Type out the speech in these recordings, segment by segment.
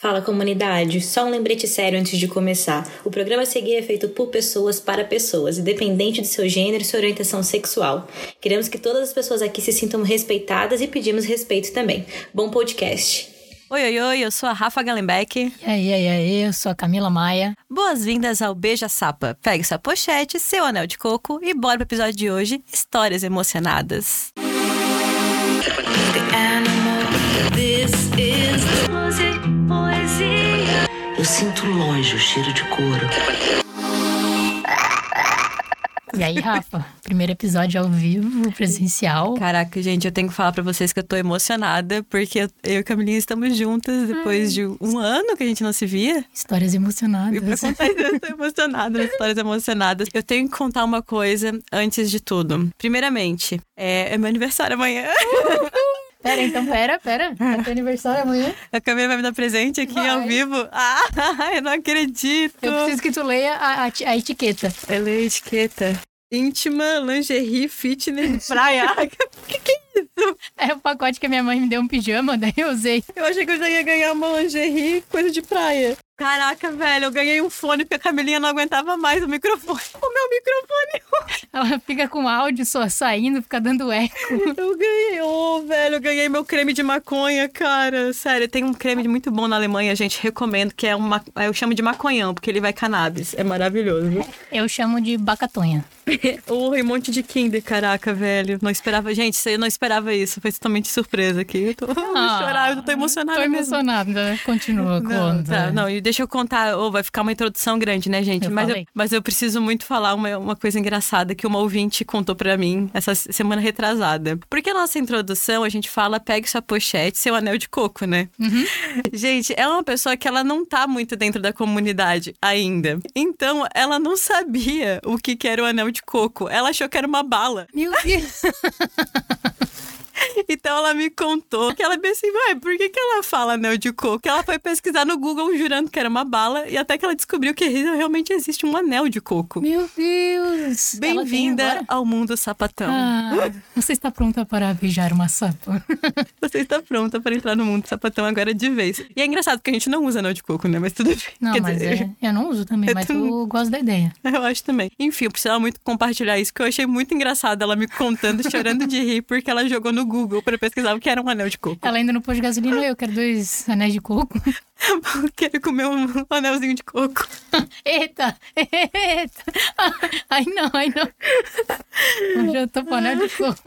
Fala comunidade, só um lembrete sério antes de começar. O programa a seguir é feito por pessoas para pessoas, independente de seu gênero e sua orientação sexual. Queremos que todas as pessoas aqui se sintam respeitadas e pedimos respeito também. Bom podcast. Oi, oi, oi, eu sou a Rafa Gallenbeck. E aí, e aí, aí, eu sou a Camila Maia. Boas-vindas ao Beija Sapa. Pegue sua pochete, seu anel de coco e bora pro episódio de hoje, Histórias Emocionadas. Eu sinto longe o cheiro de couro. E aí, Rafa, primeiro episódio ao vivo, presencial. Caraca, gente, eu tenho que falar pra vocês que eu tô emocionada, porque eu e a Camilinha estamos juntas depois de um ano que a gente não se via. Histórias E pra emocionadas. contar isso, eu tô emocionada, histórias emocionadas. Eu tenho que contar uma coisa antes de tudo. Primeiramente, é, é meu aniversário amanhã. Pera, então, pera, pera. É teu aniversário amanhã. A Camila vai me dar presente aqui Vai. ao vivo. Ah, eu não acredito. Eu preciso que tu leia a, a, a etiqueta. Ela é etiqueta. Íntima, lingerie, fitness, praia. que que é isso? É o pacote que a minha mãe me deu um pijama, daí eu usei. Eu achei que eu já ia ganhar uma lingerie, coisa de praia. Caraca, velho, eu ganhei um fone porque a Camilinha não aguentava mais o microfone. O meu microfone. Ela fica com áudio só saindo, fica dando eco. Eu ganhei, ô, velho, eu ganhei meu creme de maconha, cara. Sério, tem um creme muito bom na Alemanha, gente, recomendo, que é uma. Eu chamo de maconhão, porque ele vai cannabis. É maravilhoso. Eu chamo de bacatonha. Oh, e um monte de Kinder, caraca, velho. Não esperava. Gente, eu não esperava isso. Foi totalmente surpresa aqui. Eu tô eu vou chorar, eu tô emocionada Ah, Tô mesmo. emocionada. Continua, Não, conta. tá, não, e deixa eu contar, ô, vai ficar uma introdução grande, né, gente? Eu mas, eu, falei. mas eu preciso muito falar uma, uma coisa engraçada que uma ouvinte contou pra mim essa semana retrasada. Porque a nossa introdução, a gente fala, pegue sua pochete, seu anel de coco, né? Uhum. Gente, é uma pessoa que ela não tá muito dentro da comunidade ainda. Então, ela não sabia o que, que era o anel de coco. Ela achou que era uma bala. Meu Deus. Então ela me contou que ela pensou assim, ué, por que, que ela fala anel de coco? Que ela foi pesquisar no Google jurando que era uma bala e até que ela descobriu que realmente existe um anel de coco. Meu Deus. Bem-vinda ao mundo sapatão. Ah, você está pronta para beijar uma sapa? Você está pronta para entrar no mundo sapatão agora de vez. E é engraçado porque a gente não usa anel de coco, né? Mas tudo bem. Não, Quer mas dizer, é- eu não uso também, eu mas também. eu gosto da ideia. Eu acho também. Enfim, eu precisava muito compartilhar isso, que eu achei muito engraçado ela me contando, chorando de rir, porque ela jogou no Google para pesquisar o que era um anel de coco. Ela no posto de gasolina, eu quero dois anéis de coco. Eu quero comer um anelzinho de coco. Eita, eita. Ai, não, ai, não. Eu já tô com anel de coco.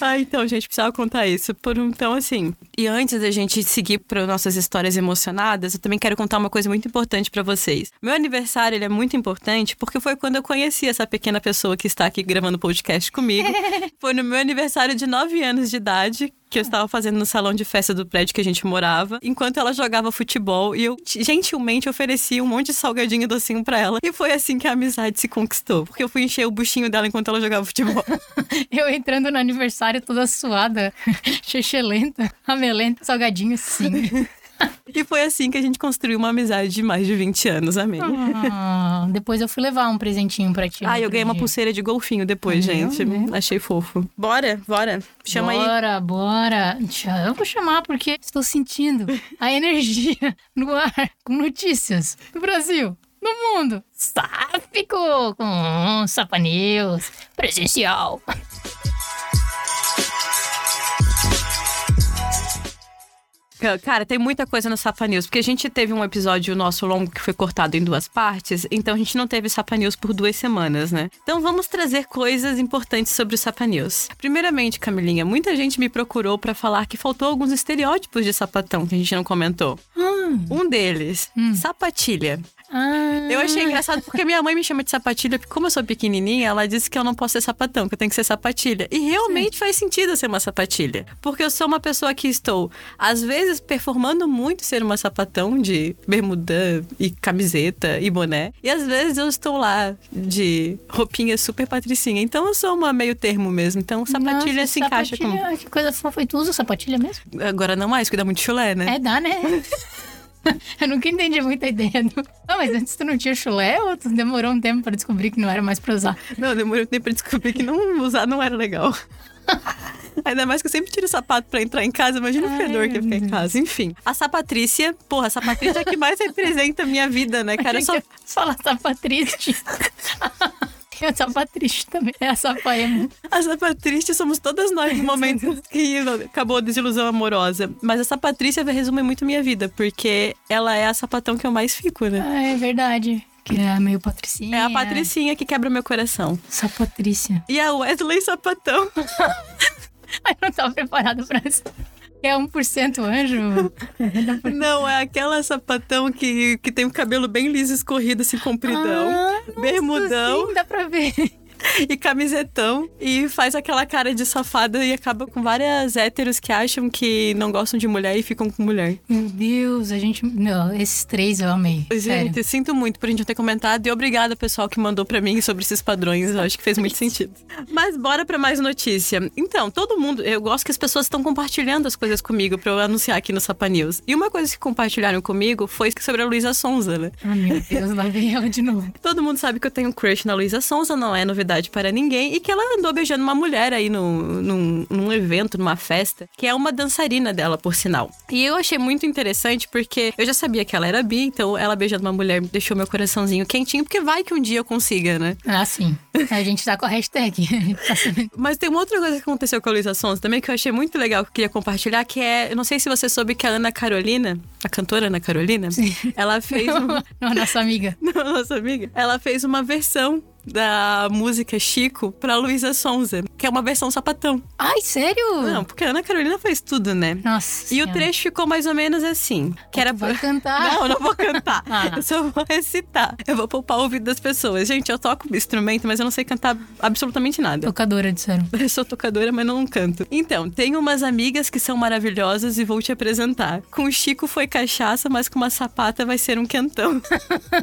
Ah, então, gente, precisava contar isso. Por um- então, assim. E antes da gente seguir para nossas histórias emocionadas, eu também quero contar uma coisa muito importante para vocês. Meu aniversário ele é muito importante porque foi quando eu conheci essa pequena pessoa que está aqui gravando podcast comigo. foi no meu aniversário de 9 anos de idade. Que eu estava fazendo no salão de festa do prédio que a gente morava, enquanto ela jogava futebol. E eu gentilmente ofereci um monte de salgadinho e docinho pra ela. E foi assim que a amizade se conquistou. Porque eu fui encher o buchinho dela enquanto ela jogava futebol. Eu entrando no aniversário toda suada, chechelenta, amelenta, salgadinho, sim. E foi assim que a gente construiu uma amizade de mais de 20 anos, amém. Ah, depois eu fui levar um presentinho pra ti. Ah, eu ganhei uma dia. pulseira de golfinho depois, Viu? gente. Viu? Achei fofo. Bora, bora. Chama aí. bora, bora. Eu vou chamar porque estou sentindo a energia no ar com notícias do Brasil, do mundo. Sáfico com Sapa News presencial. Ca- Cara, tem muita coisa no Sapa News, porque a gente teve um episódio nosso longo que foi cortado em duas partes, então a gente não teve Sapa News por duas semanas, né? Então vamos trazer coisas importantes sobre o Sapa News. Primeiramente, Camilinha, muita gente me procurou pra falar que faltou alguns estereótipos de sapatão que a gente não comentou. Um deles, sapatilha. Ah, Eu achei engraçado porque minha mãe me chama de sapatilha, porque como eu sou pequenininha, ela disse que eu não posso ser sapatão, que eu tenho que ser sapatilha. E realmente faz sentido eu ser uma sapatilha. Porque eu sou uma pessoa que estou, às vezes, performando muito ser uma sapatão de bermuda e camiseta e boné. E às vezes eu estou lá de roupinha super patricinha. Então eu sou uma meio termo mesmo. Então sapatilha nossa, se encaixa com. sapatilha, Que coisa fofa. Tu usa sapatilha mesmo? Agora não mais, cuida muito de chulé, né? É, dá, né? Eu nunca entendi muita ideia do. Ah, mas antes tu não tinha chulé ou tu demorou um tempo pra descobrir que não era mais pra usar? Não, demorou um tempo pra descobrir que não usar não era legal. Ainda mais que eu sempre tiro o sapato pra entrar em casa. Imagina o fedor que meu fica em casa. Enfim. A sapatrícia, porra, a sapatrícia é a que mais representa a minha vida, né, cara? Eu só Fala sapatriste. Tem a sapatriste também. É a sapaema. A Sapatrícia somos todas nós no momento que acabou a desilusão amorosa. Mas a Sapatrícia resume muito minha vida, porque ela é a sapatão que eu mais fico, né? Ah, é verdade. Que é meio patricinha. É a Patricinha que quebra meu coração. Sapatrícia. E a Wesley Sapatão. Ai, não tava preparado pra isso. É 1% anjo. Não, é aquela sapatão que, que tem o cabelo bem liso, escorrido, assim, compridão. Ah, nossa, bermudão Sim, dá pra ver. e camisetão. E faz aquela cara de safada e acaba com várias héteros que acham que não gostam de mulher e ficam com mulher. Meu Deus, a gente. Não, esses três eu amei. Sério. Gente, sinto muito por a gente não ter comentado e obrigada, pessoal, que mandou pra mim sobre esses padrões. Eu acho que fez muito sentido. Mas bora pra mais notícia. Então, todo mundo, eu gosto que as pessoas estão compartilhando as coisas comigo pra eu anunciar aqui no Sapa News. E uma coisa que compartilharam comigo foi sobre a Luísa Sonza, né? Ah, meu Deus, lá vem ela de novo. Todo mundo sabe que eu tenho um crush na Luísa Sonza, não é novidade para ninguém, e que ela andou beijando uma mulher aí no, num, num evento, numa festa, que é uma dançarina dela, por sinal. E eu achei muito interessante porque eu já sabia que ela era bi, então ela beijando uma mulher deixou meu coraçãozinho quentinho, porque vai que um dia eu consiga, né? Ah, sim. A gente tá com a hashtag. Tá. Mas tem uma outra coisa que aconteceu com a Luísa Sonza também que eu achei muito legal, que eu queria compartilhar, que é, eu não sei se você soube que a Ana Carolina, a cantora Ana Carolina, ela fez uma, Não, nossa amiga. Não, nossa amiga. Ela fez uma versão da música Chico pra Luísa Sonza, que é uma versão sapatão. Ai, sério? Não, porque a Ana Carolina fez tudo, né? Nossa. E o Senhora. trecho ficou mais ou menos assim. Que era Vai cantar? Não, não vou cantar. Ah. Eu só vou recitar. Eu vou poupar o ouvido das pessoas. Gente, eu toco instrumento, mas eu não sei cantar absolutamente nada. Tocadora, disseram. Eu sou tocadora, mas não canto. Então, tenho umas amigas que são maravilhosas e vou te apresentar. Com o Chico foi cachaça, mas com uma sapata vai ser um quentão.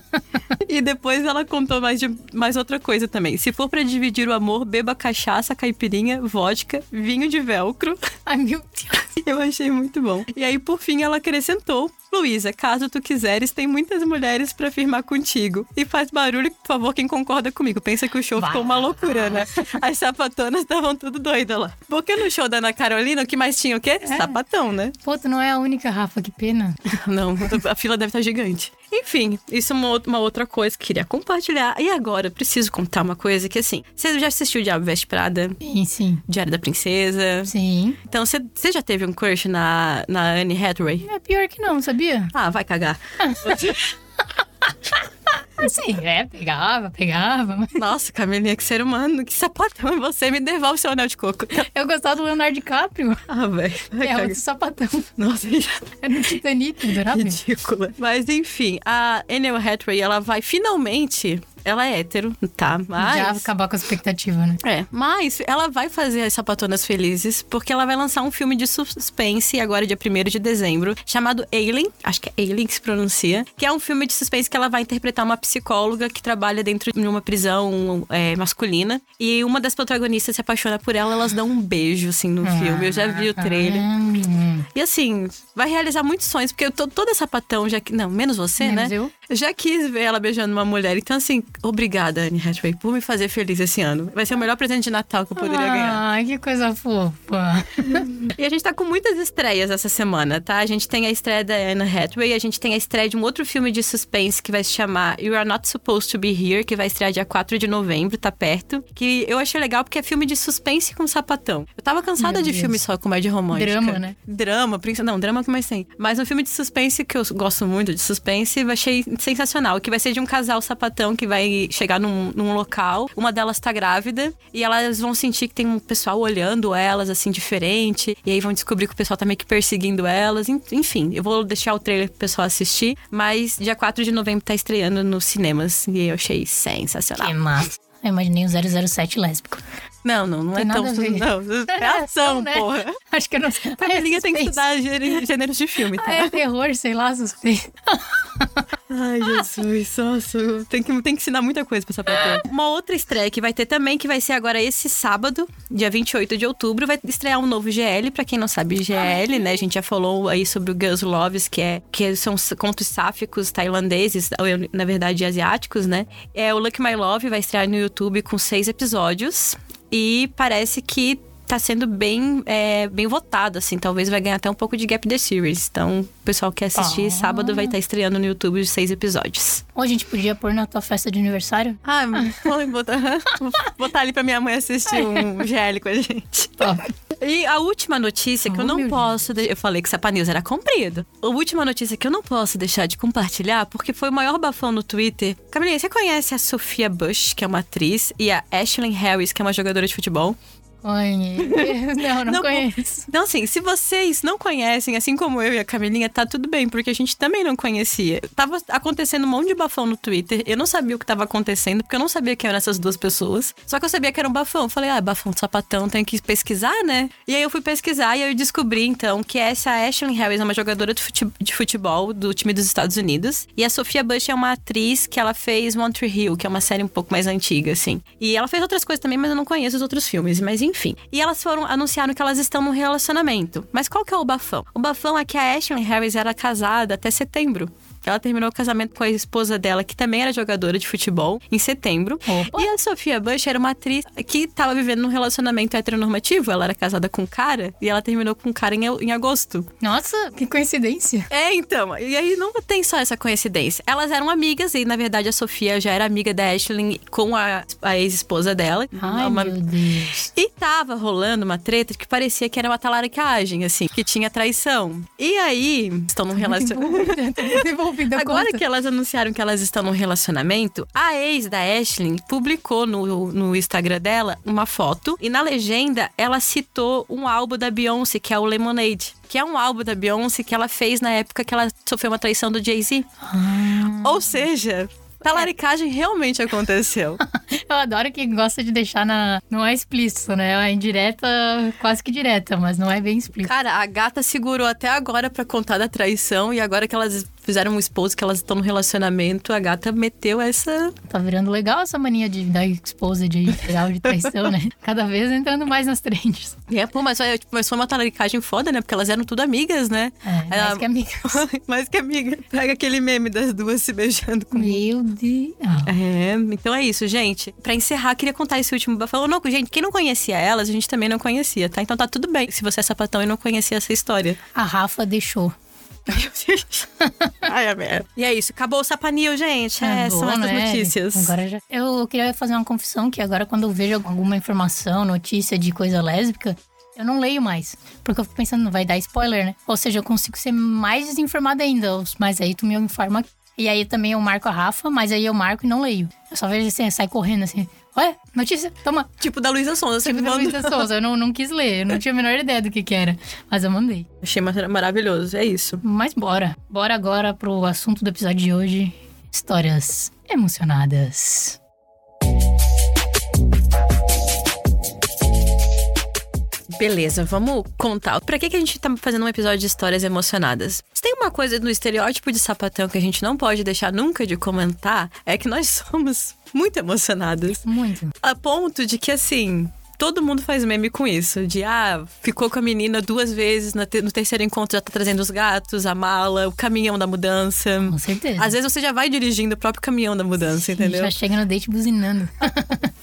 e depois ela contou mais, de, mais outra coisa também. Se for pra dividir o amor, beba cachaça, caipirinha, vodka, vinho de velcro. Ai, meu Deus. Eu achei muito bom. E aí, por fim, ela acrescentou. Luísa, caso tu quiseres, tem muitas mulheres pra firmar contigo. E faz barulho, por favor, quem concorda comigo. Pensa que o show ficou uma loucura, né? As sapatonas estavam tudo doidas lá. Porque no show da Ana Carolina, o que mais tinha o quê? Sapatão, né? Pô, tu não é a única, Rafa, que pena. Não, a fila deve estar gigante. Enfim, isso é uma, outra- uma outra coisa que queria compartilhar. E agora, eu preciso contar uma coisa que, assim, você já assistiu Diabo Veste Prada? Sim, sim. Diário da Princesa? Sim. Então, você você já teve um crush na, na Anne Hathaway? É pior que não, sabia? Ah, vai cagar. Sim, é, pegava, pegava. mas Nossa, Camilinha, que ser humano, que sapatão é você? Me devolve seu anel de coco. Eu gostava do Leonardo DiCaprio. Ah, velho. É outro sapatão. Nossa, É no Titanic, adorava. ridícula. Mas enfim, a Anne Hathaway, ela vai finalmente. Ela é hétero, tá? Mas. Já acabar com a expectativa, né? É, mas ela vai fazer as sapatonas felizes porque ela vai lançar um filme de suspense agora, dia 1 de dezembro, chamado Alien, acho que é Alien que se pronuncia, que é um filme de suspense que ela vai interpretar uma psicóloga que trabalha dentro de uma prisão é, masculina. E uma das protagonistas se apaixona por ela, elas dão um beijo, assim, no filme. Eu já vi o trailer. Hum, E assim, vai realizar muitos sonhos, porque eu tô toda sapatão, já que. Não, menos você, Menos né? eu. Já quis ver ela beijando uma mulher. Então, assim, obrigada, Anne Hathaway, por me fazer feliz esse ano. Vai ser o melhor presente de Natal que eu poderia ganhar. Ai, que coisa fofa. E a gente tá com muitas estreias essa semana, tá? A gente tem a estreia da Anne Hathaway, a gente tem a estreia de um outro filme de suspense que vai se chamar You Are Not Supposed to Be Here, que vai estrear dia 4 de novembro, tá perto. Que eu achei legal porque é filme de suspense com sapatão. Eu tava cansada Meu de Deus. filme só comédia romântica. Drama, né? Drama, príncipe. Não, drama que mais tem. Mas um filme de suspense que eu gosto muito de suspense, achei sensacional. Que vai ser de um casal sapatão que vai chegar num, num local, uma delas tá grávida, e elas vão sentir que tem um pessoal olhando elas, assim, diferente. E aí vão descobrir que o pessoal tá meio que perseguindo elas. En- Enfim, eu vou deixar o trailer pro pessoal assistir. Mas dia 4 de novembro tá estreando nos cinemas. E eu achei sensacional. Que massa. Eu imaginei um 007 lésbico. Não, não, não Tem é tão. Não, é ação, né? porra. Acho que eu não sei. A Belinha tem que estudar gênero- gêneros de filme, tá? Ah, é terror, sei lá, suspeito. Ai, Jesus, nossa, tem que, tem que ensinar muita coisa pra essa pessoa. Uma outra estreia que vai ter também, que vai ser agora esse sábado, dia 28 de outubro, vai estrear um novo GL. Pra quem não sabe, GL, né? A gente já falou aí sobre o Girls Loves, que, é, que são contos sáficos tailandeses, ou, na verdade, asiáticos, né? É o Look My Love, vai estrear no YouTube com seis episódios. E parece que tá sendo bem, é, bem votado, assim. Talvez vai ganhar até um pouco de Gap the Series. Então, o pessoal que assistir Ah. sábado vai estar estreando no YouTube os seis episódios. Ou a gente podia pôr na tua festa de aniversário? Ah, vou botar, botar ali pra minha mãe assistir um GL com a gente. Top. E a última notícia que eu Oh, não meu posso. de- Eu falei que Sapa News era comprido. A última notícia que eu não posso deixar de compartilhar, porque foi o maior bafão no Twitter. Camilinha, você conhece a Sophia Bush, que é uma atriz, e a Ashley Harris, que é uma jogadora de futebol? Conhe- Não, não, Não, conheço. Então, assim, se vocês não conhecem, assim como eu e a Camilinha, tá tudo bem, porque a gente também não conhecia. Tava acontecendo um monte de bafão no Twitter. Eu não sabia o que tava acontecendo, porque eu não sabia quem eram essas duas pessoas. Só que eu sabia que era um bafão. Eu falei, ah, bafão de sapatão, tenho que pesquisar, né? E aí eu fui pesquisar e aí eu descobri, então, que essa Ashley Harris é uma jogadora de fute- de futebol do time dos Estados Unidos. E a Sophia Bush é uma atriz que ela fez One Tree Hill, que é uma série um pouco mais antiga, assim. E ela fez outras coisas também, mas eu não conheço os outros filmes. Mas enfim. E elas foram anunciaram que elas estão num relacionamento. Mas qual que é o bafão? O bafão é que a Ashley Harris era casada até setembro. Ela terminou o casamento com a esposa dela, que também era jogadora de futebol, em setembro. Opa. E a Sophia Bush era uma atriz que estava vivendo num relacionamento heteronormativo. Ela era casada com um cara e ela terminou com um cara em, em agosto. Nossa, que coincidência. É, então. E aí não tem só essa coincidência. Elas eram amigas e, na verdade, a Sofia já era amiga da Ashley com a, a ex-esposa dela. Ai, Uma- meu Deus. E tava rolando uma treta que parecia que era uma talaricagem, assim, que tinha traição. E aí, estão num relacionamento. Agora que elas anunciaram que elas estão num relacionamento, a ex da Ashley publicou no, no Instagram dela uma foto e na legenda ela citou um álbum da Beyoncé, que é o Lemonade. Que é um álbum da Beyoncé que ela fez na época que ela sofreu uma traição do Jay-Z. Ou seja, talaricagem realmente aconteceu. Eu adoro que gosta de deixar na. Não é explícito, né? É indireta, quase que direta, mas não é bem explícito. Cara, a gata segurou até agora pra contar da traição e agora que elas fizeram um esposo, que elas estão no relacionamento, a gata meteu essa Tá virando legal essa mania de dar exposed de real de traição, né? Cada vez entrando mais nas trends. É, pô, mas, tipo, mas foi uma talaricagem foda, né? Porque elas eram tudo amigas, né? É, mais Ela- que amigas. mais que amiga. Pega aquele meme das duas se beijando com. Meu Deus. É, então é isso, gente. Pra encerrar, queria contar esse último bafão. Não, gente, quem não conhecia elas, a gente também não conhecia, tá? Então tá tudo bem se você é sapatão e não conhecia essa história. a Rafa deixou. Ai, a merda. E é isso, acabou o sapanil, gente. É, são essas né? notícias. Agora já... Eu queria fazer uma confissão que agora quando eu vejo alguma informação, notícia de coisa lésbica, eu não leio mais. Porque eu fico pensando, vai dar spoiler, né? Ou seja, eu consigo ser mais desinformada ainda. Mas aí tu me informa. E aí também eu marco a Rafa, mas aí eu marco e não leio. Eu só vejo assim, sai correndo assim. Ué, notícia, toma. Tipo da Luísa Sonza, Tipo da. Luísa Souza. Eu não, não quis ler, eu não tinha a menor ideia do que que era. Mas eu mandei. Achei mar- maravilhoso, é isso. Mas bora. Bora agora pro assunto do episódio de hoje: histórias emocionadas. Beleza, vamos contar. Pra que, que a gente tá fazendo um episódio de histórias emocionadas? Se tem uma coisa no estereótipo de sapatão que a gente não pode deixar nunca de comentar, é que nós somos muito emocionadas. Muito. A ponto de que, assim, todo mundo faz meme com isso. De, ah, ficou com a menina duas vezes, no terceiro encontro já tá trazendo os gatos, a mala, o caminhão da mudança. Com certeza. Às vezes você já vai dirigindo o próprio caminhão da mudança, entendeu? Já chega no date buzinando.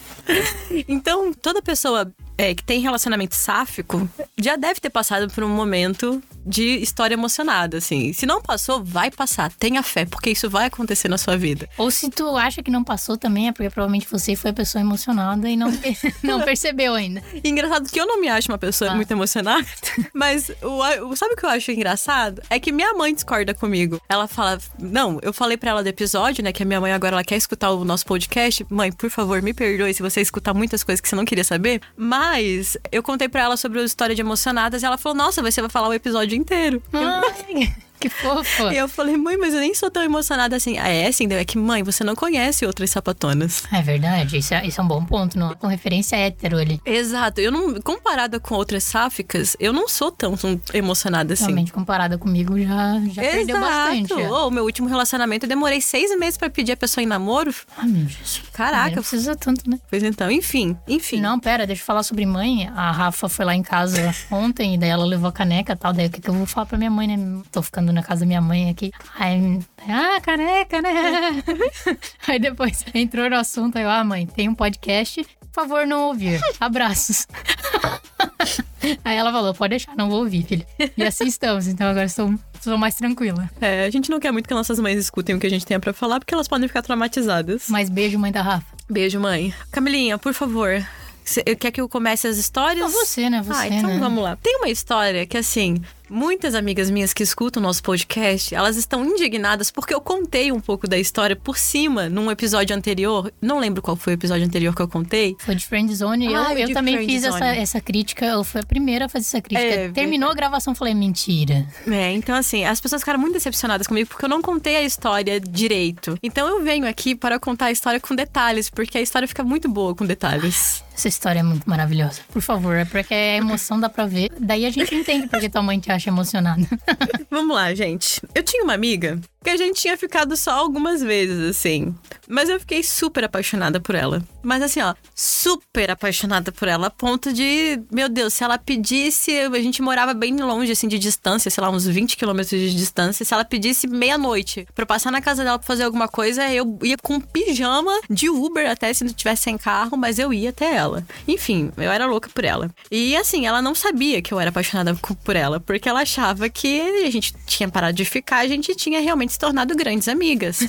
Então, toda pessoa é, que tem relacionamento sáfico já deve ter passado por um momento de história emocionada, assim. Se não passou, vai passar. Tenha fé, porque isso vai acontecer na sua vida. Ou se tu acha que não passou também, é porque provavelmente você foi a pessoa emocionada e não, não percebeu ainda. Engraçado que eu não me acho uma pessoa Ah. muito emocionada, mas o, o- sabe o que eu acho engraçado? É que minha mãe discorda comigo. Ela fala, não, eu falei pra ela do episódio, né, que a minha mãe agora ela quer escutar o nosso podcast. Mãe, por favor, me perdoe se você escutar muitas coisas que você não queria saber, mas eu contei pra ela sobre a história de emocionadas e ela falou, nossa, você vai falar o episódio inteiro. Ai, que fofa. E eu falei, mãe, mas eu nem sou tão emocionada assim. Ah, é assim? É que, mãe, você não conhece outras sapatonas. É verdade, isso é, isso é um bom ponto, não? com referência hétero ali. Exato. Eu não, comparada com outras sáficas, eu não sou tão, emocionada assim. Realmente, comparada comigo, já, já perdeu bastante. já. O meu último relacionamento, eu demorei seis meses pra pedir a pessoa em namoro. Ai, meu Jesus. Caraca. Não precisa tanto, né? Pois então, enfim, enfim. Não, pera, deixa eu falar sobre mãe. A Rafa foi lá em casa ontem, e daí ela levou a caneca e tal. Daí o que, que eu vou falar pra minha mãe, né? Tô ficando na casa da minha mãe aqui. Aí, ah, caneca, né? Aí depois entrou no assunto, aí eu, ah, mãe, tem um podcast, por favor, não ouvir. Abraços. Aí ela falou: pode deixar, não vou ouvir, filha. E assim estamos, então agora estou, estou mais tranquila. É, a gente não quer muito que nossas mães escutem o que a gente tenha pra falar, porque elas podem ficar traumatizadas. Mas beijo, mãe da Rafa. Beijo, mãe. Camilinha, por favor. Cê- Quer que eu comece as histórias? Não, você, né? Você, ah, então né? vamos lá. Tem uma história que, assim, muitas amigas minhas que escutam o nosso podcast, elas estão indignadas porque eu contei um pouco da história por cima num episódio anterior. Não lembro qual foi o episódio anterior que eu contei. Foi de Friend Zone. Eu, Ah, eu de também Friend fiz essa, Zone. essa crítica. Eu fui a primeira a fazer essa crítica. É, Terminou a gravação, falei, mentira. É, então assim, as pessoas ficaram muito decepcionadas comigo porque eu não contei a história direito. Então eu venho aqui para contar a história com detalhes, porque a história fica muito boa com detalhes. Essa história é muito maravilhosa. Por favor, é porque a emoção dá pra ver. Daí a gente entende porque tua mãe te acha emocionada. Vamos lá, gente. Eu tinha uma amiga que a gente tinha ficado só algumas vezes, assim. Mas eu fiquei super apaixonada por ela. Mas assim, ó, super apaixonada por ela, a ponto de, meu Deus, se ela pedisse, a gente morava bem longe, assim, de distância, sei lá, uns 20 quilômetros de distância. Se ela pedisse meia-noite pra eu passar na casa dela pra fazer alguma coisa, eu ia com pijama de Uber até se não tivesse sem carro, mas eu ia até ela. Enfim, eu era louca por ela. E assim, ela não sabia que eu era apaixonada por ela, porque ela achava que a gente tinha parado de ficar, a gente tinha realmente se tornado grandes amigas.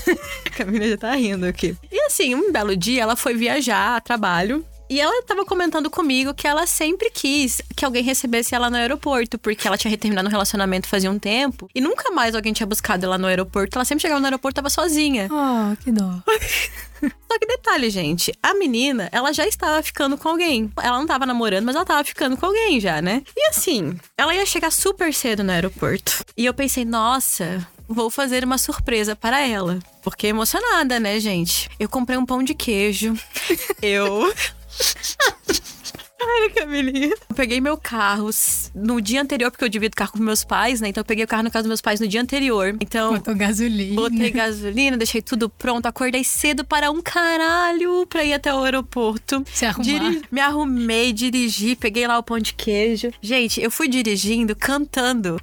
a Camila já tá rindo aqui. E assim, um belo dia ela foi viajar a trabalho. E ela tava comentando comigo que ela sempre quis que alguém recebesse ela no aeroporto, porque ela tinha terminado um relacionamento fazia um tempo e nunca mais alguém tinha buscado ela no aeroporto. Ela sempre chegava no aeroporto e tava sozinha. Oh, que dó. Só que detalhe, gente, a menina, ela já estava ficando com alguém. Ela não tava namorando, mas ela tava ficando com alguém já, né? E assim, ela ia chegar super cedo no aeroporto. E eu pensei, nossa, vou fazer uma surpresa para ela. Porque emocionada, né, gente? Eu comprei um pão de queijo. eu. Camilinha. Eu peguei meu carro no dia anterior, porque eu divido carro com meus pais, né? Então eu peguei o carro na casa dos meus pais no dia anterior. Então. Botou gasolina. Botei gasolina, deixei tudo pronto, acordei cedo para um caralho pra ir até o aeroporto. Se arrumar. Diri- Me arrumei, dirigi, peguei lá o pão de queijo. Gente, eu fui dirigindo, cantando.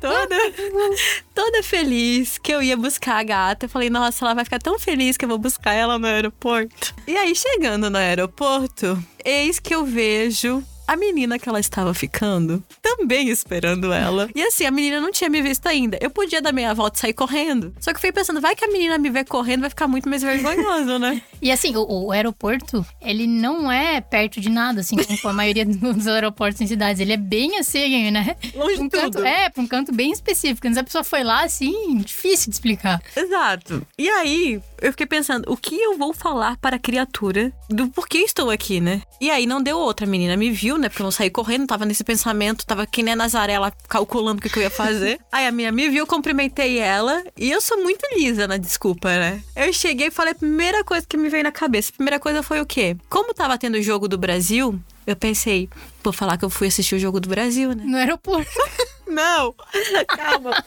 toda, toda feliz que eu ia buscar a gata. Eu falei, nossa, ela vai ficar tão feliz que eu vou buscar ela no aeroporto. E aí, chegando no aeroporto, eis que eu vejo a menina que ela estava ficando também esperando ela. E assim, a menina não tinha me visto ainda. Eu podia dar meia volta e sair correndo. Só que eu fiquei pensando, vai que a menina me ver correndo, vai ficar muito mais vergonhoso, né? E assim, o, o aeroporto, ele não é perto de nada, assim, como a maioria dos aeroportos em cidades. Ele é bem assim, né? Longe de um canto, tudo. É, pra um canto bem específico. Antes a pessoa foi lá, assim, difícil de explicar. Exato. E aí, eu fiquei pensando, o que eu vou falar para a criatura do porquê estou aqui, né? E aí não deu outra. A menina me viu, né? Porque eu não saí correndo, tava nesse pensamento, tava que nem a Nazaré, calculando o que, que eu ia fazer. aí a menina me viu, cumprimentei ela. E eu sou muito lisa na desculpa, né? Eu cheguei e falei a primeira coisa que me veio na cabeça. A primeira coisa foi o quê? Como tava tendo o jogo do Brasil, eu pensei, vou falar que eu fui assistir o jogo do Brasil, né? No aeroporto. Não, calma.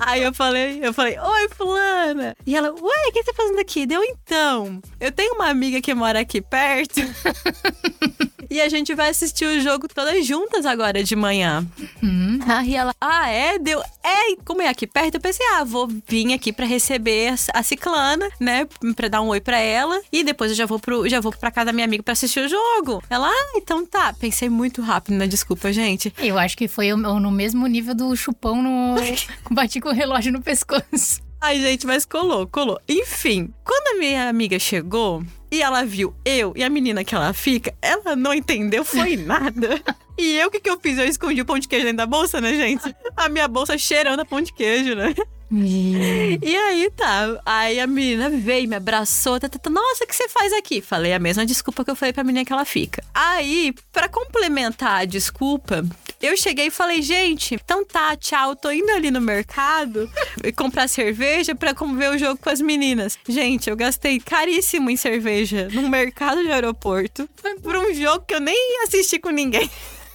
Aí eu falei, eu falei, oi, fulana. E ela, ué, o que você tá fazendo aqui? Deu então. Eu tenho uma amiga que mora aqui perto. e a gente vai assistir o jogo todas juntas agora de manhã. Aí ela, ah, é? Deu. É, e como é aqui perto, eu pensei, ah, vou vir aqui pra receber a- ciclana, né? Pra dar um oi pra ela. E depois eu já vou, pro, já vou pra casa da minha amiga pra assistir o jogo. Ela, ah, então tá. Pensei muito rápido na desculpa, gente. Eu acho que foi no mesmo nível do chupão no. Bati com o relógio no pescoço. Ai, gente, mas colou, colou. Enfim, quando a minha amiga chegou e ela viu eu e a menina que ela fica, ela não entendeu, foi nada. E eu, o que, que eu fiz? Eu escondi o pão de queijo dentro da bolsa, né, gente? A minha bolsa cheirando a pão de queijo, né? E aí tá. Aí a menina veio, me abraçou. Tá, tá, tá, Nossa, o que você faz aqui? Falei a mesma desculpa que eu falei pra menina que ela fica. Aí, pra complementar a desculpa, eu cheguei e falei, gente, então tá, tchau, tô indo ali no mercado e comprar cerveja pra ver o jogo com as meninas. Gente, eu gastei caríssimo em cerveja num mercado de aeroporto por um jogo que eu nem assisti com ninguém.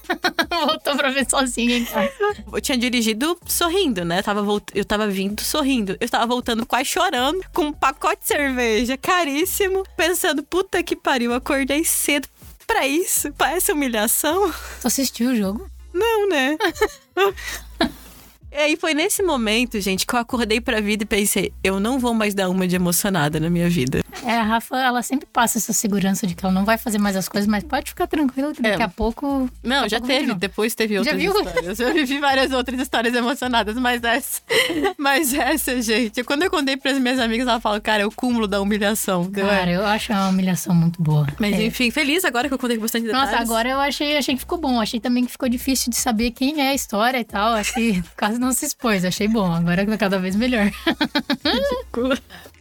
Voltou pra ver sozinha em casa. Eu tinha dirigido sorrindo, né? Eu tava, volt... eu tava vindo sorrindo. Eu tava voltando quase chorando, com um pacote de cerveja caríssimo, pensando, puta que pariu, acordei cedo pra isso, pra essa humilhação. Tu assistiu o jogo? Não, né? E aí foi nesse momento, gente, que eu acordei pra vida e pensei, eu não vou mais dar uma de emocionada na minha vida. É, a Rafa, ela sempre passa essa segurança de que ela não vai fazer mais as coisas, mas pode ficar tranquila que daqui É. a pouco. Não, daqui a já pouco teve. continua. Depois teve outras viu? histórias. Eu vivi várias outras histórias emocionadas, mas essa. Mas essa, gente. Quando eu contei pras minhas amigas, ela fala, cara, é o cúmulo da humilhação. é. Cara, eu acho uma humilhação muito boa. Mas É. enfim, feliz agora que eu contei com bastante detalhes. Nossa, agora eu achei, achei que ficou bom. Achei também que ficou difícil de saber quem é a história e tal. Acho que quase não se expôs. Achei bom. Agora tá cada vez melhor.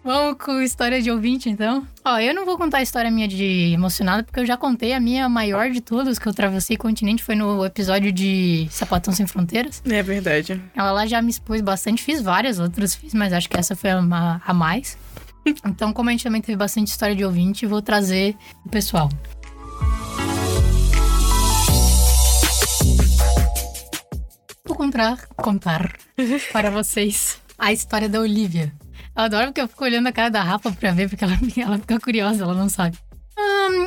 Vamos com história de ouvinte, então? Ó, eu não vou contar a história minha de emocionada, porque eu já contei a minha maior de todas que eu travessei continente. Foi no episódio de Sapatão Sem Fronteiras. É verdade. Ela lá já me expôs bastante. Fiz várias outras, fiz, mas acho que essa foi a, a mais. Então, como a gente também teve bastante história de ouvinte, vou trazer o pessoal. Vou contar, para vocês a história da Olivia. Eu adoro porque eu fico olhando a cara da Rafa pra ver, porque ela, ela fica curiosa, ela não sabe.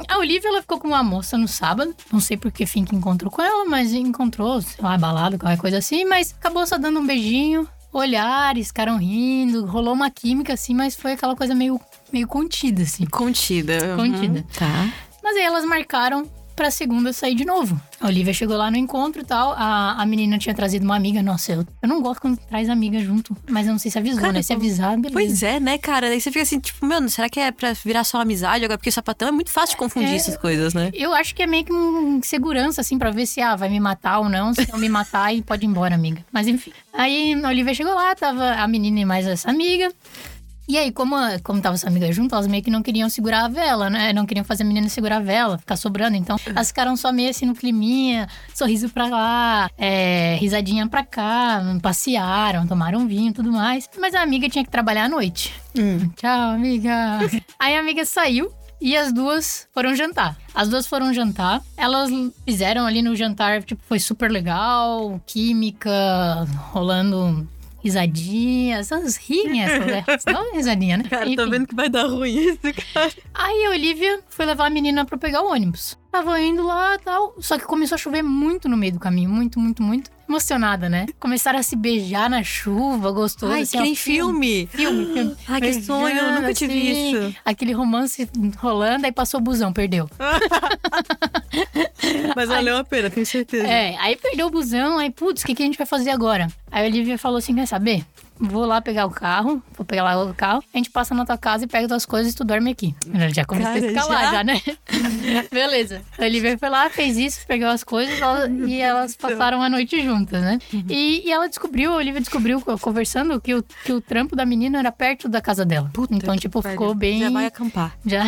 A Olivia, ela ficou com uma moça no sábado. Não sei por que fim que encontrou com ela, mas encontrou, sei lá, balada, qualquer coisa assim. Mas acabou só dando um beijinho, olhares, ficaram rindo. Rolou uma química, assim, mas foi aquela coisa meio, meio contida, assim. Contida. Contida. Uhum. Tá. Mas aí elas marcaram pra segunda sair de novo. A Olivia chegou lá no encontro e tal. A, a menina tinha trazido uma amiga. Nossa, eu, eu não gosto quando traz amiga junto. Mas eu não sei se avisou, Cara, né? Se avisar, beleza. Pois é, né, cara? Daí você fica assim, tipo, meu, será que é pra virar só amizade agora? Porque o sapatão é muito fácil de confundir É. essas coisas, né? Eu acho que é meio que um segurança, assim, pra ver se ah, vai me matar ou não. Se não me matar, aí pode ir embora, amiga. Mas enfim. Aí a Olivia chegou lá, tava a menina e mais essa amiga. E aí, como, como tava essa amiga junto, elas meio que não queriam segurar a vela, né? Não queriam fazer a menina segurar a vela, ficar sobrando. Então, elas ficaram só meio assim no climinha, sorriso pra lá, é, risadinha pra cá, passearam, tomaram vinho e tudo mais. Mas a amiga tinha que trabalhar à noite. Tchau, amiga. Aí a amiga saiu. E as duas foram jantar. As duas foram jantar. Elas fizeram ali no jantar, tipo, foi super legal. Química, rolando risadinhas. Elas riem essas, né? Não risadinha, né? Cara, tô Enfim. vendo que vai dar ruim isso, cara. Aí a Olivia foi levar a menina pra pegar o ônibus. Tava indo lá e tal. Só que começou a chover muito no meio do caminho. Muito, muito, muito. Emocionada, né? Começaram a se beijar na chuva, gostoso. Ai, assim, que ó, nem filme. Filme, filme. Ai, que sonho, eu nunca tive Beijando, isso. Aquele romance rolando, aí passou o busão, perdeu. Mas valeu a pena, tenho certeza. É, aí perdeu o busão, aí, putz, o que, que a gente vai fazer agora? Aí a Olivia falou assim: quer saber? Vou lá pegar o carro, vou pegar lá o carro, a gente passa na tua casa e pega tuas coisas e tu dorme aqui. Eu já comecei Cara, a escalar, já? já, né? Beleza. A Olivia foi lá, fez isso, pegou as coisas ela- e elas passaram a noite juntas, né? E, e ela descobriu, a Olivia descobriu, co- conversando, que o, que o trampo da menina era perto da casa dela. Puta então, tipo, ficou bem. Já vai acampar. Já,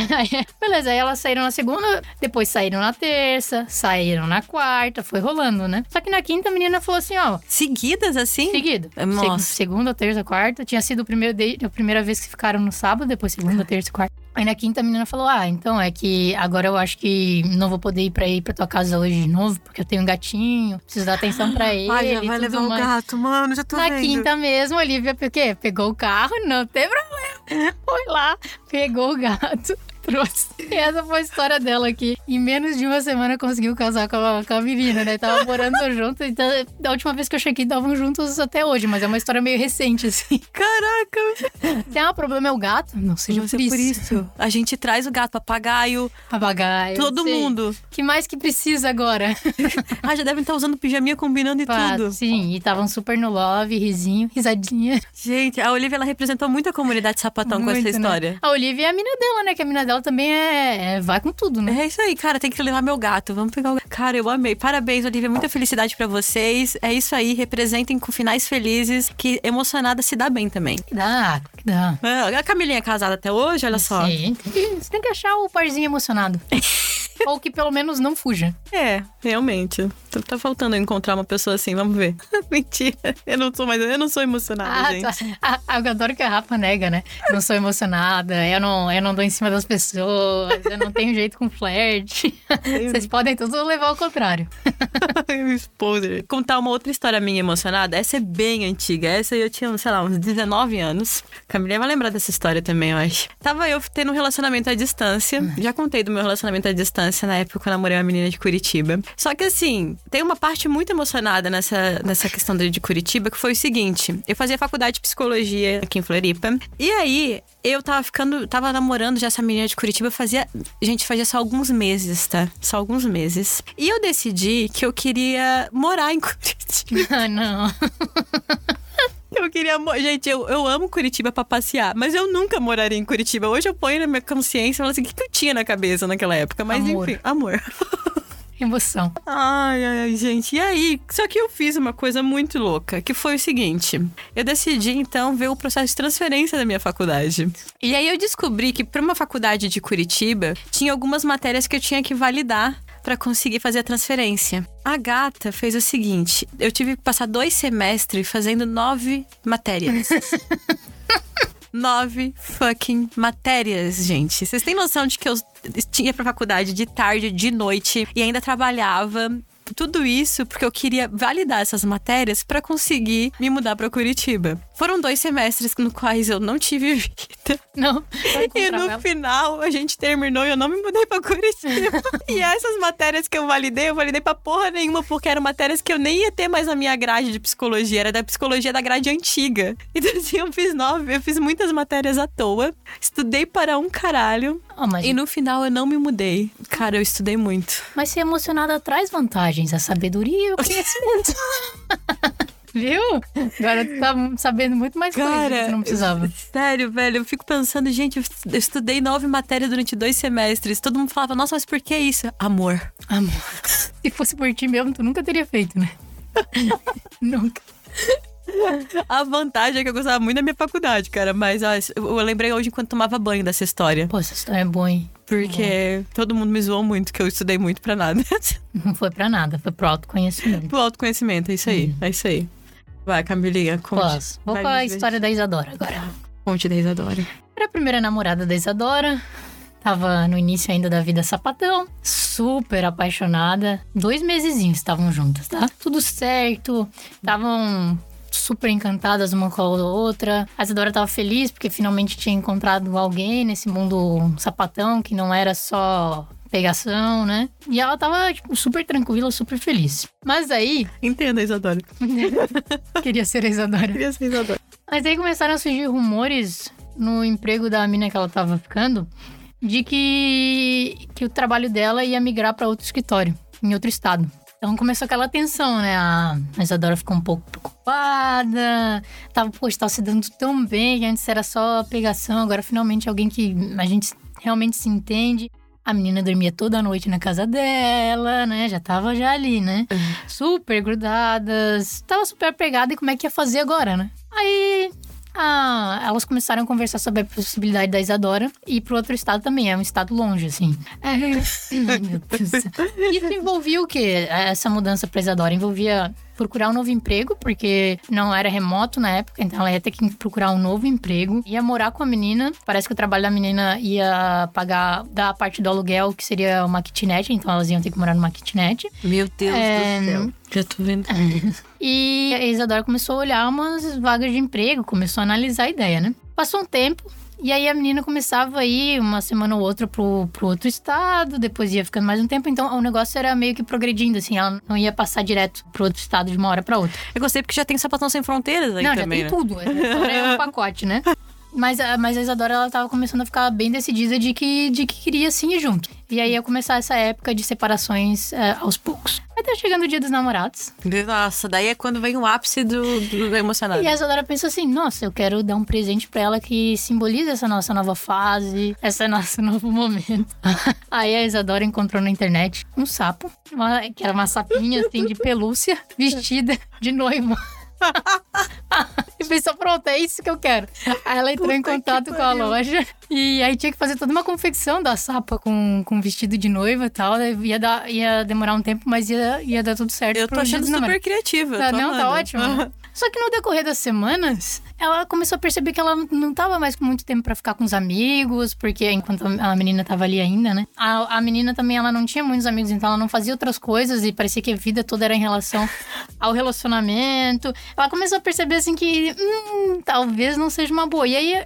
beleza, aí elas saíram na segunda, depois saíram na terça, saíram na quarta, foi rolando, né? Só que na quinta a menina falou assim, ó, Seguidas assim? seguido. Nossa. Se- segunda, terça, quarta, tinha sido o primeiro date, a primeira vez que ficaram no sábado, depois segunda, terça e quarta. Aí na quinta a menina falou, ah, então é que agora eu acho que não vou poder ir pra ir pra tua casa hoje de novo, porque eu tenho um gatinho, preciso dar atenção pra ele Ai, já vai levar o mais. gato, mano, já tô Na vendo. quinta mesmo, a Olivia o quê? pegou o carro, não tem problema. Foi lá, pegou o gato, trouxe. E essa foi a história dela aqui. Em menos de uma semana conseguiu casar com a, com a menina, né? Tava morando junto. Então, da última vez que eu cheguei, estavam juntos até hoje, mas é uma história meio recente, assim. Caraca, é um problema é o gato, não seja não por sei isso. por isso. A gente traz o gato, papagaio, Papagaio. todo mundo. que mais que precisa agora? Ah, já devem estar usando pijaminha combinando e Pá, tudo. Sim, e estavam super no love, risinho, risadinha. Gente, a Olivia, ela representou muito a comunidade sapatão com essa Muito, né? história. A Olivia é a mina dela, né? Que a mina dela também é, é- vai com tudo, né? É isso aí, cara, tem que levar meu gato. Vamos pegar o gato. Cara, eu amei. Parabéns, Olivia. Muita felicidade pra vocês. É isso aí, representem com finais felizes, que emocionada se dá bem também. Que dá, que dá. Ah, A Camilinha é casada até hoje, olha só. Sim, tem que- você tem que achar o parzinho emocionado. Ou que pelo menos não fuja. É, realmente. Tá, tá faltando eu encontrar uma pessoa assim, vamos ver. Mentira. Eu não sou mais, eu não sou emocionada, gente. tá. Ah, ah, eu adoro que a Rafa nega, né? Não sou emocionada, eu não, eu não dou em cima das pessoas, eu não tenho jeito com flerte. Vocês podem tudo levar ao contrário. Exposer. Contar uma outra história minha emocionada. Essa é bem antiga. Essa eu tinha, sei lá, uns 19 anos. Camila vai lembrar dessa história também, eu acho. Tava eu tendo um relacionamento à distância. Já contei do meu relacionamento à distância na época eu namorei uma menina de Curitiba. Só que assim, tem uma parte muito emocionada nessa, nessa questão de Curitiba, que foi o seguinte: eu fazia faculdade de psicologia aqui em Floripa. E aí, eu tava ficando, tava namorando já essa menina de Curitiba fazia, gente, fazia só alguns meses, tá? Só alguns meses. E eu decidi que eu queria morar em Curitiba. Ah, não. Eu queria. Gente, eu, eu amo Curitiba pra passear, mas eu nunca moraria em Curitiba. Hoje eu ponho na minha consciência e falo assim: o que, que eu tinha na cabeça naquela época? Mas Amor. enfim, amor. Emoção. Ai, ai, ai, gente. E aí? Só que eu fiz uma coisa muito louca, que foi o seguinte: eu decidi então ver o processo de transferência da minha faculdade. E aí eu descobri que para uma faculdade de Curitiba tinha algumas matérias que eu tinha que validar para conseguir fazer a transferência. A gata fez o seguinte: eu tive que passar dois semestres fazendo nove matérias. Nove fucking matérias, gente. Vocês têm noção de que eu tinha pra faculdade de tarde, de noite e ainda trabalhava. Tudo isso porque eu queria validar essas matérias pra conseguir me mudar pra Curitiba. Foram dois semestres no quais eu não tive vida. Não. E no ela. final a gente terminou e eu não me mudei pra Curitiba. e essas matérias que eu validei, eu validei pra porra nenhuma, porque eram matérias que eu nem ia ter mais na minha grade de psicologia, era da psicologia da grade antiga. Então assim, eu fiz nove, eu fiz muitas matérias à toa, estudei para um caralho. Ah, mas, E no final eu não me mudei. Cara, eu estudei muito. mas ser emocionada traz vantagens, a sabedoria e o conhecimento. Viu? Agora tu tá sabendo muito mais coisas que Cara, tu não precisava. Sério, velho, eu fico pensando, gente, eu eu estudei nove matérias durante dois semestres. Todo mundo falava, nossa, mas por que isso? Amor. Amor. Se fosse por ti mesmo, tu nunca teria feito, né? nunca. A vantagem é que eu gostava muito da minha faculdade, cara. Mas ó, eu lembrei hoje enquanto tomava banho dessa história. Pô, essa história é boa, hein? Porque todo mundo me zoou muito, que eu estudei muito pra nada. Não foi pra nada, foi pro autoconhecimento. Pro autoconhecimento, é isso aí, é isso aí. Vai, Camilinha, conte. Posso. Vou com a história da Isadora agora. Conte da Isadora. Era a primeira namorada da Isadora. Tava no início ainda da vida sapatão. Super apaixonada. Dois mesezinhos estavam juntas, tá? Tudo certo. Estavam super encantadas uma com a outra. A Isadora tava feliz porque finalmente tinha encontrado alguém nesse mundo sapatão que não era só pegação, né? E ela tava, tipo, super tranquila, super feliz. Mas aí, Entenda, Isadora. queria ser a Isadora. Queria ser Isadora. Mas aí começaram a surgir rumores no emprego da mina que ela tava ficando de que, que o trabalho dela ia migrar para outro escritório, em outro estado. Então começou aquela tensão, né? A Isadora ficou um pouco preocupada. Tava, poxa, tava se dando tão bem, que antes era só pegação, agora finalmente alguém que a gente realmente se entende. A menina dormia toda noite na casa dela, né? Já tava já ali, né? Super grudadas. Tava super pegada e como é que ia fazer agora, né? Aí ah, elas começaram a conversar sobre a possibilidade da Isadora ir pro outro estado também. É um estado longe, assim. É, meu Deus do céu. Isso envolvia o quê? Essa mudança pra Isadora envolvia procurar um novo emprego, porque não era remoto na época, então ela ia ter que procurar um novo emprego. Ia morar com a menina. Parece que o trabalho da menina ia pagar da parte do aluguel, que seria uma kitnet, então elas iam ter que morar numa kitnet. Meu Deus É, do céu. Já tô vendo. E a Isadora começou a olhar umas vagas de emprego, começou a analisar a ideia, né? Passou um tempo, e aí a menina começava a ir uma semana ou outra pro, pro outro estado, depois ia ficando mais um tempo, então o negócio era meio que progredindo, assim, ela não ia passar direto pro outro estado de uma hora pra outra. Eu gostei porque já tem sapatão sem fronteiras aí não, também, já né? tem tudo, agora é um pacote, né? Mas, a- mas a Isadora, ela tava começando a ficar bem decidida de que, de que queria sim ir junto. E aí ia começar essa época de separações é, aos poucos. Aí tá chegando o dia dos namorados. Nossa, daí é quando vem o ápice do, do emocionado. E a Isadora pensou assim: nossa, eu quero dar um presente pra ela que simboliza essa nossa nova fase, esse nosso novo momento. Aí a Isadora encontrou na internet um sapo, uma- que era uma sapinha assim de pelúcia, vestida de noiva. e pensou, pronto, é isso que eu quero. Aí ela entrou em Puta que contato com a loja e aí tinha que fazer toda uma confecção da sapa com, com vestido de noiva e tal. Ia, dar, ia demorar um tempo, mas ia, ia dar tudo certo. Eu tô achando super criativa. Tá, não, tá ótimo. Só que no decorrer das semanas, ela começou a perceber que ela não tava mais com muito tempo pra ficar com os amigos, porque enquanto a menina tava ali ainda, né? A, a menina também, ela não tinha muitos amigos, então ela não fazia outras coisas e parecia que a vida toda era em relação ao relacionamento. Ela começou a perceber assim que hum, talvez não seja uma boa. E aí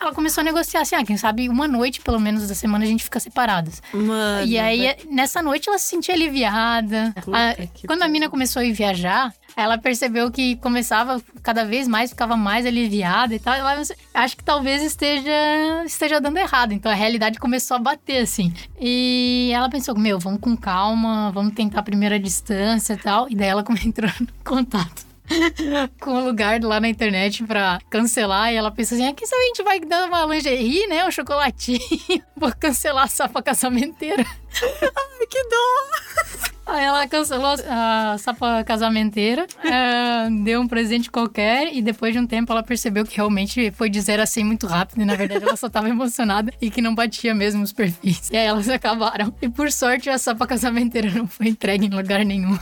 ela começou a negociar assim, ah, quem sabe uma noite, pelo menos, da semana a gente fica separadas. Mano. E aí, nessa noite, ela se sentia aliviada. A- quando a mina começou a ir viajar, ela percebeu que começava cada vez mais, ficava mais aliviada e tal. Ela, acho que talvez esteja, esteja dando errado. Então a realidade começou a bater, assim. E ela pensou, meu, vamos com calma, vamos tentar a primeira distância e tal. E daí ela entrou em contato. Com um lugar lá na internet pra cancelar. E ela pensou assim: aqui se a gente vai dar uma lingerie, né? Um chocolatinho. Vou cancelar a sapa casamenteira. que dó! Aí ela cancelou a sapa casamenteira, é, deu um presente qualquer e depois de um tempo ela percebeu que realmente foi de zero a 100 muito rápido e na verdade ela só tava emocionada e que não batia mesmo os perfis. E aí elas acabaram. E por sorte a sapa casamenteira não foi entregue em lugar nenhum.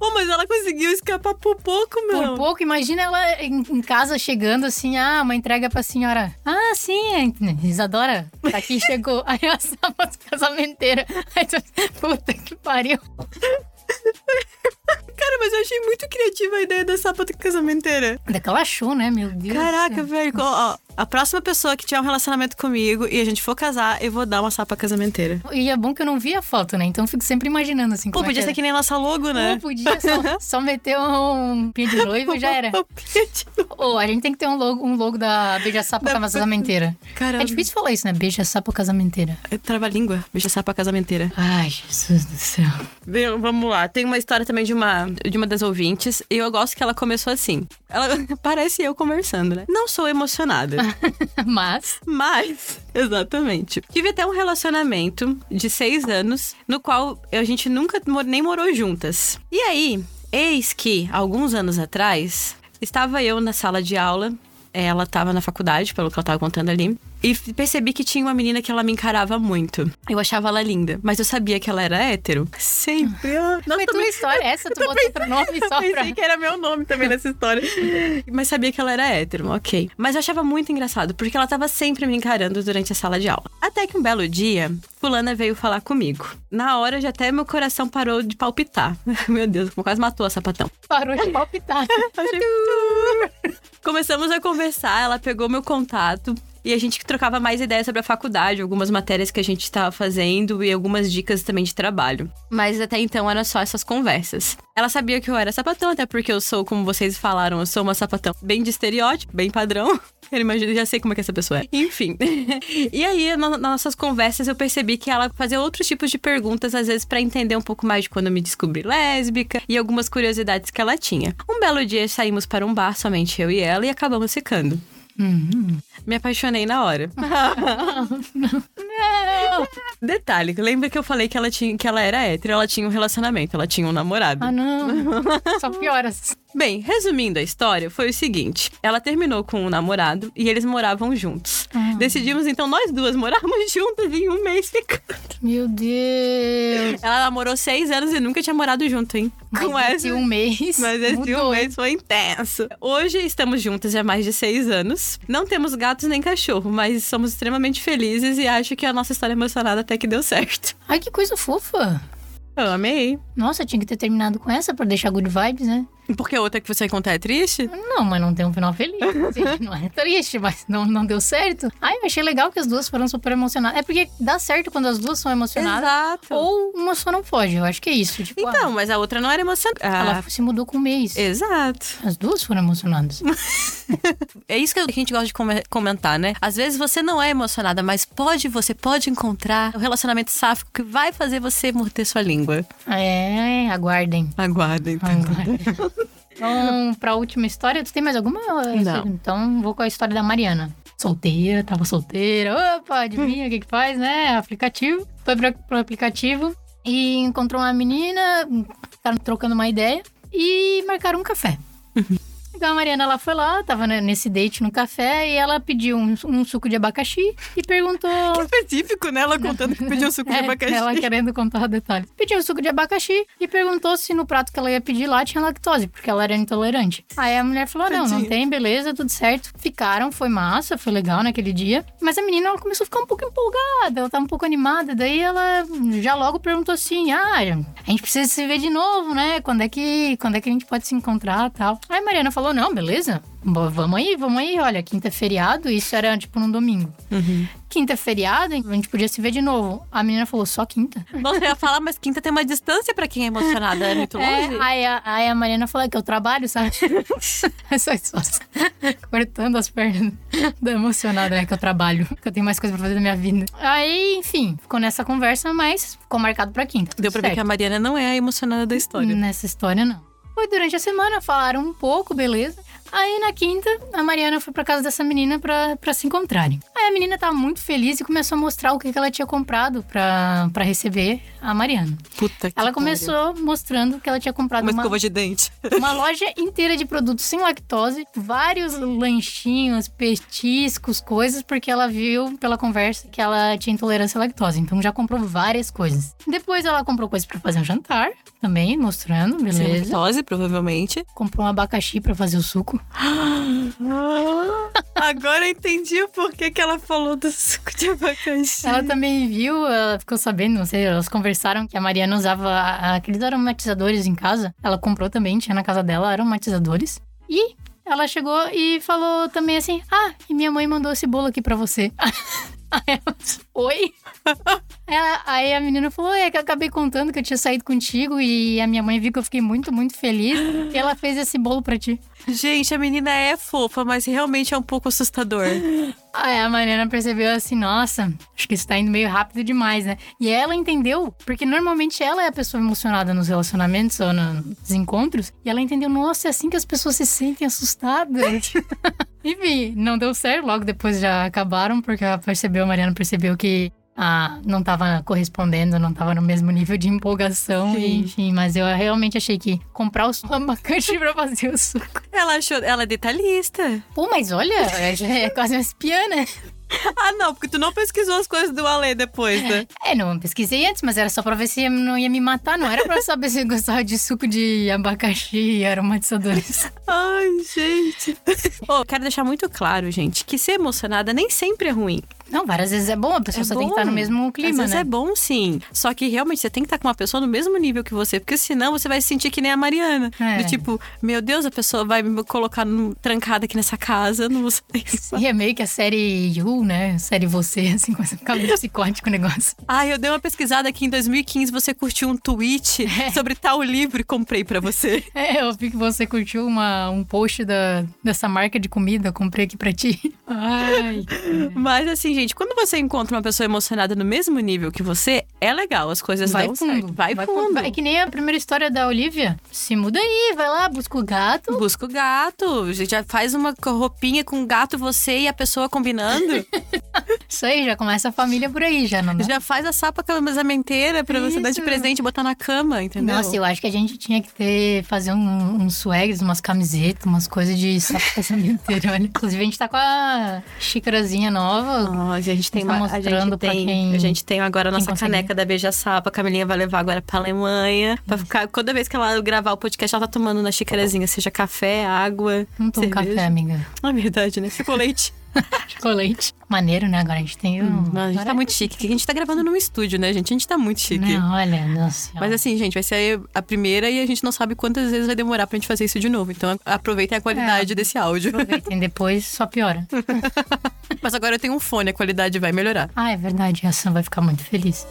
Oh, mas ela conseguiu escapar por pouco, meu. Por pouco, imagina ela em, em casa chegando assim, ah, uma entrega pra senhora. Ah, sim, Isadora, tá aqui, chegou. Aí a sapa casamenteira. Aí tu, puta que pariu. Cara, mas eu achei muito criativa a ideia da sapa casamenteira. Daquela achou, né, meu Deus. Caraca, velho. Ó, a próxima pessoa que tiver um relacionamento comigo e a gente for casar, eu vou dar uma sapa casamenteira. E é bom que eu não vi a foto, né? Então eu fico sempre imaginando assim. Pô, como é podia ser que nem nossa logo, né? Pô, podia só, só meter um pinho de noivo e já era. Ô, a gente tem que ter um logo, um logo da Beija-Sapo Da- casamenteira. Cara, É difícil falar isso, né? Beija-Sapo casamenteira. trava-língua. Beija sapa casamenteira. Ai, Jesus do céu. Bem, vamos lá. Tem uma história também de uma, de uma das ouvintes. E eu gosto que ela começou assim. Ela parece eu conversando, né? Não sou emocionada. Mas, Mas, exatamente. Tive até um relacionamento de seis anos, no qual a gente nunca nem morou juntas. E aí, eis que, alguns anos atrás, estava eu na sala de aula. Ela estava na faculdade, pelo que ela estava contando ali. E percebi que tinha uma menina que ela me encarava muito. Eu achava ela linda, mas eu sabia que ela era hétero. Sempre. Ah, Não, foi tua história essa? Tu botou outro nome só eu pra... pensei que era meu nome também nessa história. Mas sabia que ela era hétero, ok. Mas eu achava muito engraçado, porque ela tava sempre me encarando durante a sala de aula. Até que um belo dia, fulana veio falar comigo. Na hora, já até meu coração parou de palpitar. Meu Deus, quase matou a sapatão. Parou de palpitar. Começamos a conversar, ela pegou meu contato. E a gente trocava mais ideias sobre a faculdade, algumas matérias que a gente estava fazendo e algumas dicas também de trabalho. Mas até então eram só essas conversas. Ela sabia que eu era sapatão, até porque eu sou, como vocês falaram, eu sou uma sapatão bem de estereótipo, bem padrão. Eu imagino, já sei como é que essa pessoa é. Enfim. e aí, na- nas nossas conversas, eu percebi que ela fazia outros tipos de perguntas, às vezes pra entender um pouco mais de quando eu me descobri lésbica e algumas curiosidades que ela tinha. Um belo dia saímos para um bar, somente eu e ela, e acabamos ficando. Hum. Me apaixonei na hora. Detalhe, lembra que eu falei que ela, tinha, que ela era hétero, ela tinha um relacionamento, ela tinha um namorado. Ah, não. Só pioras. Bem, resumindo a história, foi o seguinte: ela terminou com um namorado e eles moravam juntos. Ah. Decidimos então nós duas morarmos juntas em um mês ficando. Meu Deus. Ela namorou seis anos e nunca tinha morado junto, hein? Com Mas esse essa. um mês. Mas esse mudou, um mês foi intenso. Hoje estamos juntas há mais de seis anos. Não temos gatos nem cachorro, mas somos extremamente felizes e acho que a nossa história emocionada até que deu certo. Ai, que coisa fofa. Eu amei. Nossa, tinha que ter terminado com essa pra deixar good vibes, né? Porque a outra que você contar é triste? Não, mas não tem um final feliz. assim, não é triste, mas não, não deu certo. Ai, eu achei legal que as duas foram super emocionadas. É porque dá certo quando as duas são emocionadas. Exato. Ou uma só não foge. Eu acho que é isso. Tipo, Então, mas a outra não era emocionante. ah, ela se mudou com um mês. Exato. As duas foram emocionadas. É isso que a gente gosta de come- comentar, né? Às vezes você não é emocionada, mas pode, você pode encontrar o relacionamento sáfico que vai fazer você morder sua língua. É, aguardem. Aguardem. Aguardem. Então, pra última história, tu tem mais alguma? Não. Então, vou com a história da Mariana. Solteira, tava solteira. Opa, adivinha o que que faz, né? Aplicativo. Foi pro, pro aplicativo e encontrou uma menina, ficaram trocando uma ideia e marcaram um café. Então a Mariana ela foi lá, tava né, nesse date no café e ela pediu um, um suco de abacaxi e perguntou. Específico, né? Ela contando que pediu suco de É, abacaxi. Ela querendo contar detalhes. Pediu um suco de abacaxi e perguntou se no prato que ela ia pedir lá tinha lactose, porque ela era intolerante. Aí a mulher falou: não, não tem, beleza, tudo certo. Ficaram, foi massa, foi legal naquele dia. Mas a menina ela começou a ficar um pouco empolgada, ela tava um pouco animada. Daí ela já logo perguntou assim: ah, a gente precisa se ver de novo, né? Quando é que, quando é que a gente pode se encontrar tal? Aí a Mariana falou: não, beleza. Vamos aí, vamos aí. Olha, quinta é feriado, isso era tipo num domingo. Quinta é feriado, a gente podia se ver de novo. A menina falou: só quinta? Nossa, eu ia falar, mas quinta tem uma distância pra quem é emocionada. É muito É, longe. aí, a, aí a Mariana falou que eu trabalho, sabe? Essa só cortando as pernas da emocionada, né? Que eu trabalho, que eu tenho mais coisa pra fazer na minha vida. Aí, enfim, ficou nessa conversa, mas ficou marcado pra quinta. Deu pra ver que a Mariana não é a emocionada da história. Nessa história, não. Foi durante a semana, falaram um pouco, beleza. Aí na quinta, a Mariana foi pra casa dessa menina pra, pra se encontrarem. Aí a menina tava muito feliz e começou a mostrar o que, que ela tinha comprado pra, pra receber a Mariana. Puta que Ela começou mostrando que ela tinha comprado Uma uma, escova de dente. uma loja inteira de produtos sem lactose, vários lanchinhos, petiscos, coisas, porque ela viu pela conversa que ela tinha intolerância à lactose. Então já comprou várias coisas. Depois ela comprou coisas pra fazer um jantar, também mostrando, Sem beleza. lactose, provavelmente. Comprou um abacaxi pra fazer o suco. Agora eu entendi o porquê que ela falou do suco de abacaxi. Ela também viu, ela ficou sabendo, não sei, elas conversaram que a Mariana usava aqueles aromatizadores em casa. Ela comprou também, tinha na casa dela aromatizadores. E ela chegou e falou também assim: Ah, e minha mãe mandou esse bolo aqui pra você. Aí ela, Oi? Ela- aí a menina falou: É que eu acabei contando que eu tinha saído contigo e a minha mãe viu que eu fiquei muito, muito feliz. E ela fez esse bolo pra ti. Gente, a menina é fofa, mas realmente é um pouco assustador. Aí a Mariana percebeu assim, nossa, acho que isso tá indo meio rápido demais, né? E ela entendeu, porque normalmente ela é a pessoa emocionada nos relacionamentos ou nos encontros, e ela entendeu, nossa, é assim que as pessoas se sentem assustadas. Enfim, não deu certo, logo depois já acabaram, porque ela percebeu, a Mariana percebeu que ah, não tava correspondendo, não tava no mesmo nível de empolgação, e, enfim, mas eu realmente achei que comprar o suco abacaxi pra fazer o suco. Ela achou. Ela é detalhista. Pô, mas olha, é, é quase uma espiã, né? Ah, não, porque tu não pesquisou as coisas do Ale depois, né? É, não pesquisei antes, mas era só pra ver se não ia me matar, não era pra saber se eu gostava de suco de abacaxi e aromatizadores. Ai, gente. Ô, quero deixar muito claro, gente, que ser emocionada nem sempre é ruim. Não, várias vezes é bom, a pessoa É só tem que estar bom. no mesmo Às clima, vezes né? é bom, sim. Só que realmente você tem que estar com uma pessoa no mesmo nível que você, porque senão você vai se sentir que nem a Mariana. É. Do tipo, meu Deus, a pessoa vai me colocar no- trancada aqui nessa casa, não vou sair. E é meio que a série You, né? Série Você, assim, com esse cabelo psicótico o negócio. Ai, eu dei uma pesquisada aqui em 2015, você curtiu um tweet sobre tal livro e comprei pra você. É, eu vi que você curtiu uma, um post da, dessa marca de comida, comprei aqui pra ti. Ai. Mas assim, gente, quando você encontra uma pessoa emocionada no mesmo nível que você, é legal, as coisas Vai dão fundo. certo. Vai, fundo. É que nem a primeira história da Olivia. Se muda aí, vai lá, busca o gato. Busca o gato. Já faz uma roupinha com o gato, você e a pessoa combinando. Isso aí, já começa a família por aí, já não dá? Já faz a sapa casamenteira pra você dar de Isso. presente e botar na cama, entendeu? Nossa, eu acho que a gente tinha que ter, fazer um, uns swags, umas camisetas, umas coisas de sapo casamenteiro, olha. Inclusive, a gente tá com a xícarazinha nova. Ó, a gente tem Tá uma, a mostrando gente pra tem, quem- a gente tem agora a nossa conseguir. caneca da Beija Sapa. A Camilinha vai levar agora pra Alemanha. Pra ficar, toda vez que ela gravar o podcast, ela tá tomando na xícarazinha, seja café, água. Não tomo cerveja. café, amiga. É verdade, né? Ficou leite. Chocolate. Maneiro, né? Agora a gente tem o... Não, a gente Agora- tá muito chique. que A gente tá gravando num estúdio, né, gente? A gente tá muito chique. Não, olha, nossa. Mas assim, gente, vai ser a primeira e a gente não sabe quantas vezes vai demorar pra gente fazer isso de novo. Então aproveitem a qualidade É. desse áudio. Aproveitem depois, só piora. Mas agora eu tenho um fone, a qualidade vai melhorar. Ah, é verdade, a Sam vai ficar muito feliz.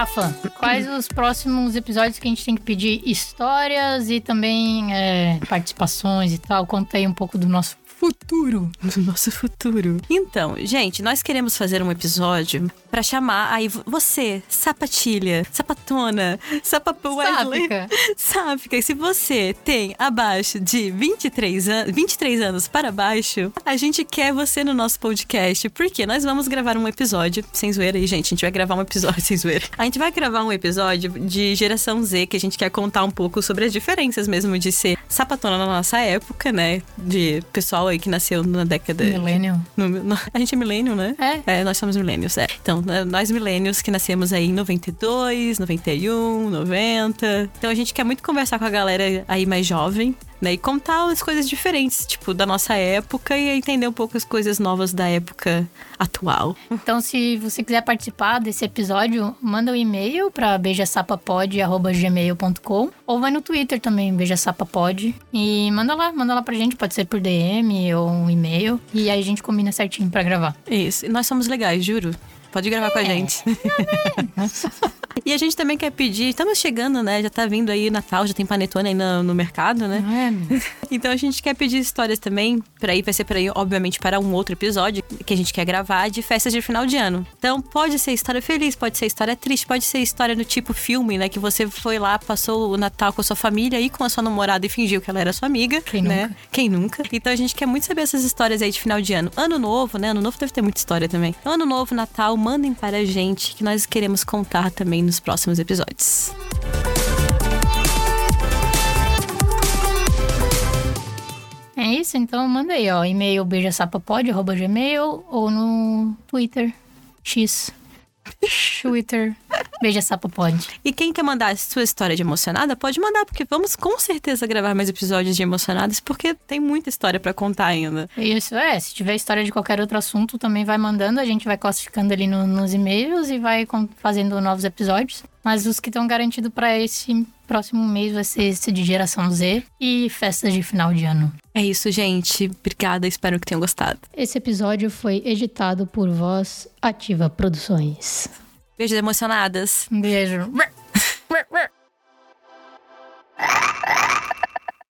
Rafa, quais os próximos episódios que a gente tem que pedir histórias e também é, participações e tal? Conta aí um pouco do nosso futuro. no nosso futuro. Então, gente, nós queremos fazer um episódio pra chamar aí vo- você, sapatilha, sapatona, sapapão Sáfica. Sáfica, e se você tem abaixo de 23, an 23 anos para baixo, a gente quer você no nosso podcast, porque nós vamos gravar um episódio, sem zoeira aí, gente, a gente vai gravar um episódio, sem zoeira. A gente vai gravar um episódio de geração Z, que a gente quer contar um pouco sobre as diferenças mesmo de ser sapatona na nossa época, né? De pessoal aí que nasceu na década... Millennium. no- no- a gente é milênio, né? É. nós somos milênios, é. Então, né, nós milênios que nascemos aí em 92, 91, 90. Então a gente quer muito conversar com a galera aí mais jovem, né? E contar as coisas diferentes, tipo, da nossa época e entender um pouco as coisas novas da época atual. Então, se você quiser participar desse episódio, manda um e-mail para beijasapapod.gmail.com ou vai no Twitter também, beijasapapod. E manda lá, manda lá pra gente, pode ser por DM ou um e-mail. E aí a gente combina certinho pra gravar. Isso. E nós somos legais, juro. Pode gravar com a gente. e a gente também quer pedir, estamos chegando, né? Já tá vindo aí Natal, já tem panetone aí no, no mercado, né? Não é? Então a gente quer pedir histórias também, para ir, vai ser para ir, obviamente, para um outro episódio que a gente quer gravar de festas de final de ano. Então pode ser história feliz, pode ser história triste, pode ser história do tipo filme, né? Que você foi lá, passou o Natal com a sua família e com a sua namorada e fingiu que ela era sua amiga. Quem né? nunca? Quem nunca? Então a gente quer muito saber essas histórias aí de final de ano. Ano novo, né? Ano novo deve ter muita história também. Ano novo, Natal, mandem para a gente que nós queremos contar também nos próximos episódios. É isso, então manda aí, ó. E-mail beijasapapod.gmail ou no Twitter. X. Twitter. Beijasapapod. E quem quer mandar a sua história de emocionada, pode mandar, porque vamos com certeza gravar mais episódios de emocionadas, porque tem muita história pra contar ainda. Isso é, se tiver história de qualquer outro assunto, também vai mandando, a gente vai classificando ali no- nos e-mails e vai fazendo novos episódios. Mas os que estão garantidos para esse próximo mês vai ser esse de Geração Z e festas de final de ano. É isso, gente. Obrigada, espero que tenham gostado. Esse episódio foi editado por Voz Ativa Produções. Beijos emocionadas. Um beijo.